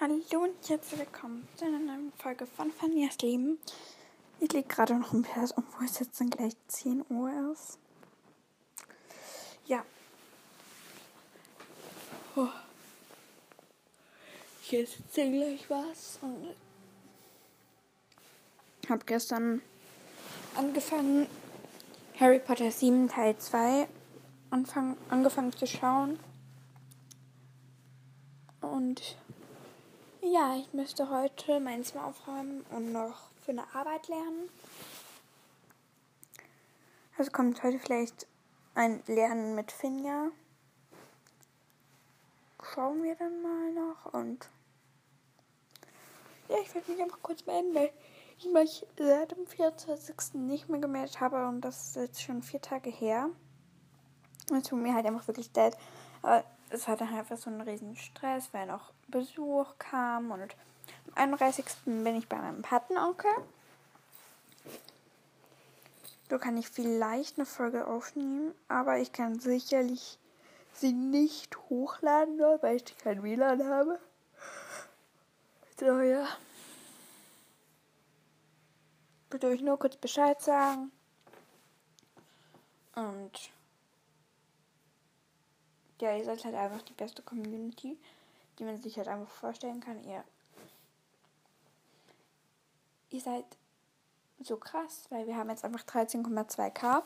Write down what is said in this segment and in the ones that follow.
Hallo und herzlich willkommen zu einer neuen Folge von Fanias Leben. Ich liege gerade noch im Bett, obwohl es jetzt dann gleich 10 Uhr ist. Ja. Oh. Ich esse jetzt gleich was und habe gestern angefangen, Harry Potter 7 Teil 2 anfang, angefangen zu schauen. Und ja, ich müsste heute mein Zimmer aufräumen und noch für eine Arbeit lernen. Also kommt heute vielleicht ein Lernen mit Finja. Schauen wir dann mal noch und ja, ich werde mich einfach kurz melden, weil ich mich seit dem 24. nicht mehr gemeldet habe und das ist jetzt schon vier Tage her. Es tut mir halt einfach wirklich leid. Aber es war dann einfach so ein riesen Stress, weil noch Besuch kam und am 31. bin ich bei meinem Patenonkel. So kann ich vielleicht eine Folge aufnehmen, aber ich kann sicherlich sie nicht hochladen, weil ich kein WLAN habe. So, ja. Bitte euch nur kurz Bescheid sagen. Und ja, ihr seid halt einfach die beste Community, die man sich halt einfach vorstellen kann. Ihr, ihr seid so krass, weil wir haben jetzt einfach 13,2k.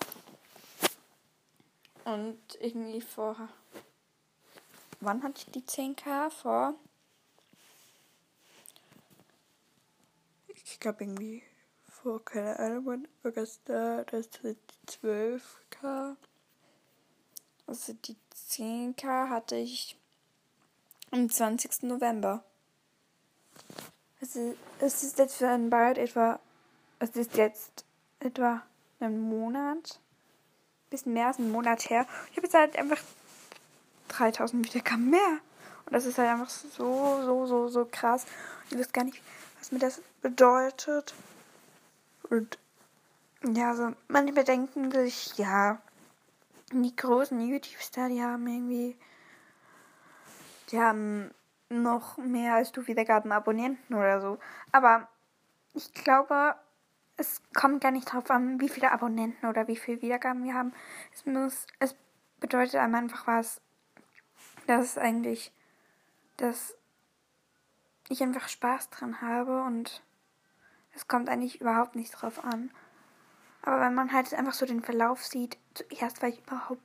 Und irgendwie vor. Wann hatte ich die 10k? Vor. Ich glaube irgendwie vor, keine Ahnung, August da, das sind 12k. Also die 10k hatte ich am 20. November. Also es ist jetzt dann bald etwa, es ist jetzt etwa einen Monat, bisschen mehr als einen Monat her. Ich habe jetzt halt einfach 3000 Wiedergaben mehr. Und das ist halt einfach so, so, so, so krass. Ich weiß gar nicht, was mir das bedeutet. Und ja, so manche denken sich, ja, die großen YouTube-Star, die haben irgendwie, die haben noch mehr als du Wiedergaben Abonnenten oder so. Aber ich glaube, es kommt gar nicht darauf an, wie viele Abonnenten oder wie viele Wiedergaben wir haben. Es muss, es bedeutet einem einfach was, dass es eigentlich, dass ich einfach Spaß dran habe und es kommt eigentlich überhaupt nicht drauf an. Aber wenn man halt einfach so den Verlauf sieht, zuerst war ich überhaupt,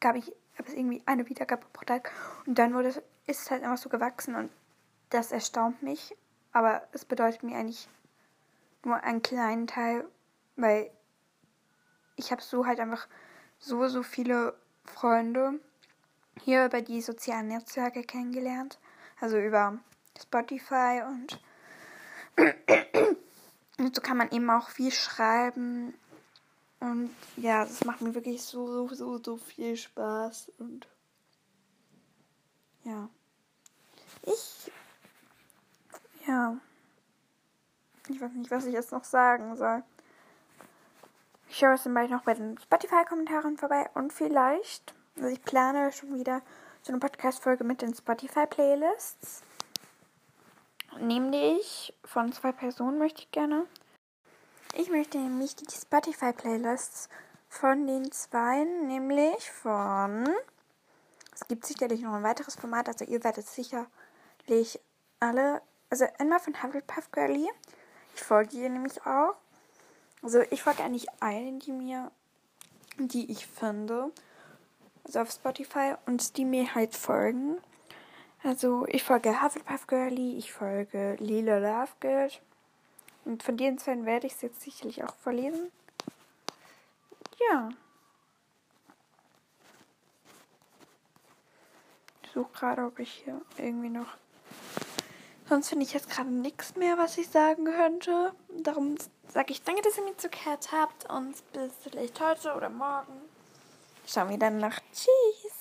gab ich, gab es irgendwie eine Wiedergabe pro Tag und dann wurde es, ist es halt einfach so gewachsen und das erstaunt mich, aber es bedeutet mir eigentlich nur einen kleinen Teil, weil ich habe so halt einfach so, so viele Freunde hier über die sozialen Netzwerke kennengelernt, also über Spotify und und so kann man eben auch viel schreiben. Und ja, das macht mir wirklich so, so, so, so viel Spaß. Und ja. Ich. Ja. Ich weiß nicht, was ich jetzt noch sagen soll. Ich schaue es dann bald noch bei den Spotify-Kommentaren vorbei. Und vielleicht, also ich plane schon wieder so eine Podcast-Folge mit den Spotify-Playlists. Nämlich von zwei Personen möchte ich gerne. Ich möchte nämlich die Spotify-Playlists von den zwei, nämlich von. Es gibt sicherlich noch ein weiteres Format, also ihr werdet sicherlich alle. Also einmal von Hufflepuff Girlie. Ich folge ihr nämlich auch. Also ich folge eigentlich allen, die mir, die ich finde. Also auf Spotify und die mir halt folgen. Also ich folge Hufflepuff Girlie, ich folge Lila Lovegood. Und von den zwei werde ich es jetzt sicherlich auch verlesen. Ja. Ich suche gerade, ob ich hier irgendwie noch. Sonst finde ich jetzt gerade nichts mehr, was ich sagen könnte. Darum sage ich danke, dass ihr mir zugehört habt und bis vielleicht heute oder morgen. Schauen wir dann nach. Tschüss.